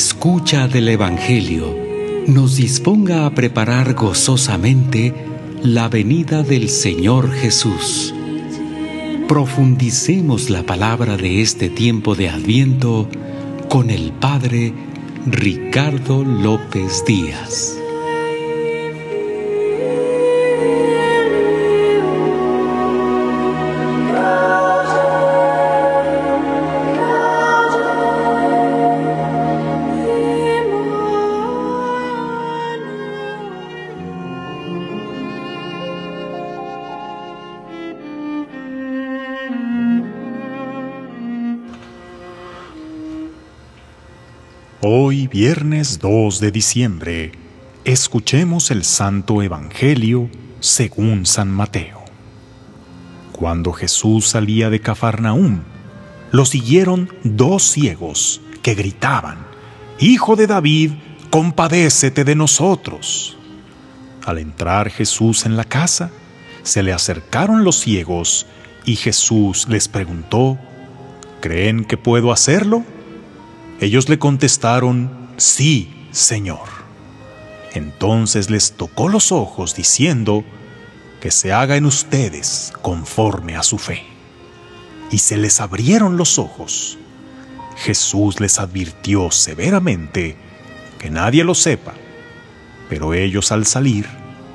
escucha del Evangelio nos disponga a preparar gozosamente la venida del Señor Jesús. Profundicemos la palabra de este tiempo de Adviento con el Padre Ricardo López Díaz. Hoy, viernes 2 de diciembre, escuchemos el Santo Evangelio según San Mateo. Cuando Jesús salía de Cafarnaúm, lo siguieron dos ciegos que gritaban, Hijo de David, compadécete de nosotros. Al entrar Jesús en la casa, se le acercaron los ciegos y Jesús les preguntó, ¿creen que puedo hacerlo? Ellos le contestaron, Sí, Señor. Entonces les tocó los ojos diciendo, que se haga en ustedes conforme a su fe. Y se les abrieron los ojos. Jesús les advirtió severamente que nadie lo sepa, pero ellos al salir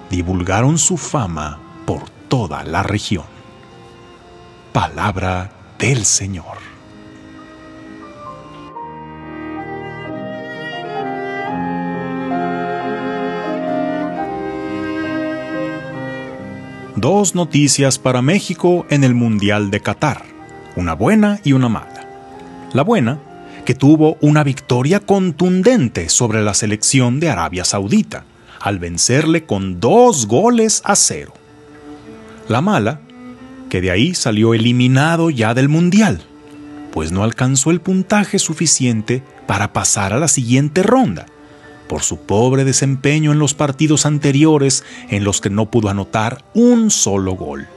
divulgaron su fama por toda la región. Palabra del Señor. Dos noticias para México en el Mundial de Qatar, una buena y una mala. La buena, que tuvo una victoria contundente sobre la selección de Arabia Saudita, al vencerle con dos goles a cero. La mala, que de ahí salió eliminado ya del Mundial, pues no alcanzó el puntaje suficiente para pasar a la siguiente ronda, por su pobre desempeño en los partidos anteriores en los que no pudo anotar un solo gol.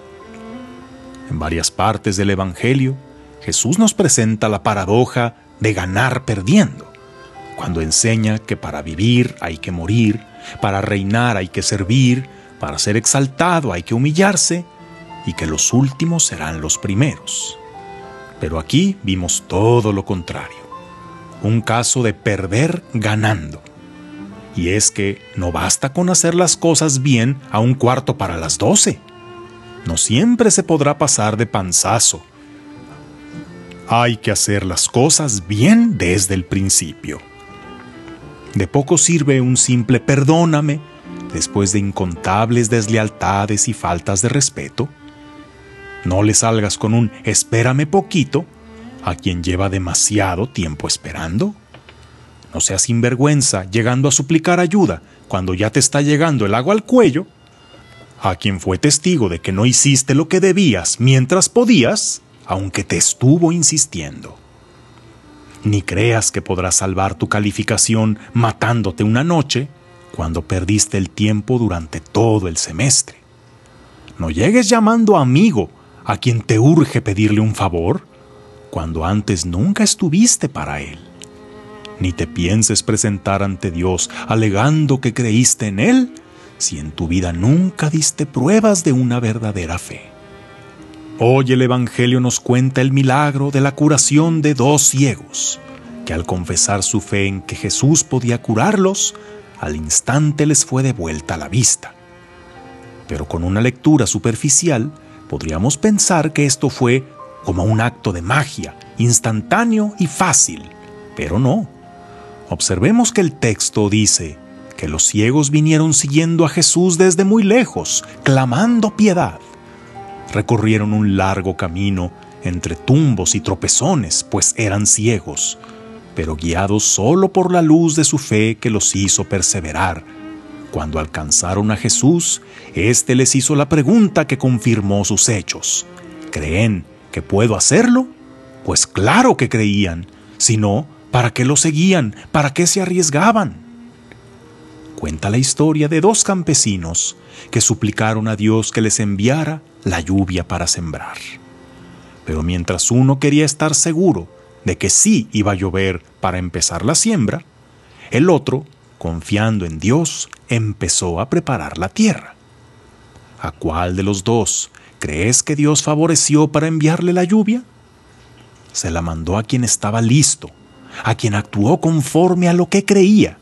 En varias partes del Evangelio, Jesús nos presenta la paradoja de ganar perdiendo, cuando enseña que para vivir hay que morir, para reinar hay que servir, para ser exaltado hay que humillarse, y que los últimos serán los primeros. Pero aquí vimos todo lo contrario, un caso de perder ganando y es que no basta con hacer las cosas bien a un cuarto para las doce. No siempre se podrá pasar de panzazo. Hay que hacer las cosas bien desde el principio. De poco sirve un simple perdóname después de incontables deslealtades y faltas de respeto. No le salgas con un espérame poquito a quien lleva demasiado tiempo esperando. No seas sinvergüenza llegando a suplicar ayuda cuando ya te está llegando el agua al cuello. A quien fue testigo de que no hiciste lo que debías mientras podías, aunque te estuvo insistiendo. Ni creas que podrás salvar tu calificación matándote una noche cuando perdiste el tiempo durante todo el semestre. No llegues llamando amigo a quien te urge pedirle un favor cuando antes nunca estuviste para él ni te pienses presentar ante Dios alegando que creíste en Él, si en tu vida nunca diste pruebas de una verdadera fe. Hoy el Evangelio nos cuenta el milagro de la curación de dos ciegos, que al confesar su fe en que Jesús podía curarlos, al instante les fue devuelta la vista. Pero con una lectura superficial, podríamos pensar que esto fue como un acto de magia, instantáneo y fácil, pero no. Observemos que el texto dice que los ciegos vinieron siguiendo a Jesús desde muy lejos, clamando piedad. Recorrieron un largo camino entre tumbos y tropezones, pues eran ciegos, pero guiados solo por la luz de su fe que los hizo perseverar. Cuando alcanzaron a Jesús, éste les hizo la pregunta que confirmó sus hechos. ¿Creen que puedo hacerlo? Pues claro que creían, si no, ¿Para qué lo seguían? ¿Para qué se arriesgaban? Cuenta la historia de dos campesinos que suplicaron a Dios que les enviara la lluvia para sembrar. Pero mientras uno quería estar seguro de que sí iba a llover para empezar la siembra, El otro, confiando en Dios, empezó a preparar la tierra. ¿A cuál de los dos crees que Dios favoreció para enviarle la lluvia? Se la mandó a quien estaba listo, a quien actuó conforme a lo que creía.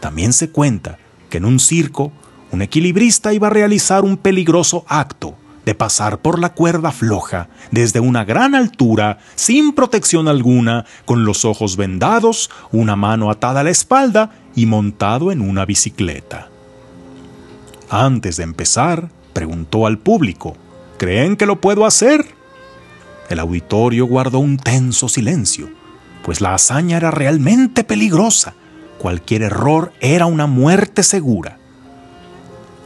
También se cuenta que en un circo un equilibrista iba a realizar un peligroso acto de pasar por la cuerda floja desde una gran altura, sin protección alguna, con los ojos vendados, una mano atada a la espalda y montado en una bicicleta. Antes de empezar, preguntó al público, ¿creen que lo puedo hacer? El auditorio guardó un tenso silencio, pues la hazaña era realmente peligrosa. Cualquier error era una muerte segura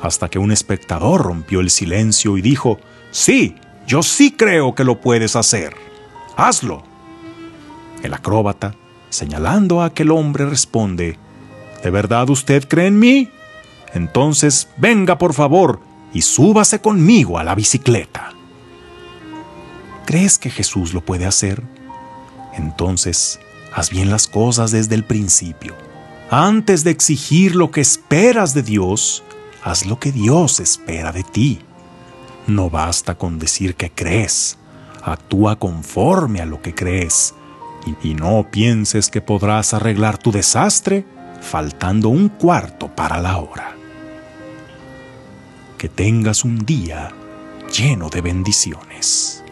hasta que un espectador rompió el silencio y dijo, Sí, yo sí creo que lo puedes hacer. Hazlo. El acróbata, señalando a aquel hombre, responde, ¿De verdad usted cree en mí? Entonces venga por favor y súbase conmigo a la bicicleta. ¿Crees que Jesús lo puede hacer? Entonces, haz bien las cosas desde el principio. Antes de exigir lo que esperas de Dios, haz lo que Dios espera de ti. No basta con decir que crees, actúa conforme a lo que crees y, no pienses que podrás arreglar tu desastre faltando un cuarto para la hora. Que tengas un día lleno de bendiciones.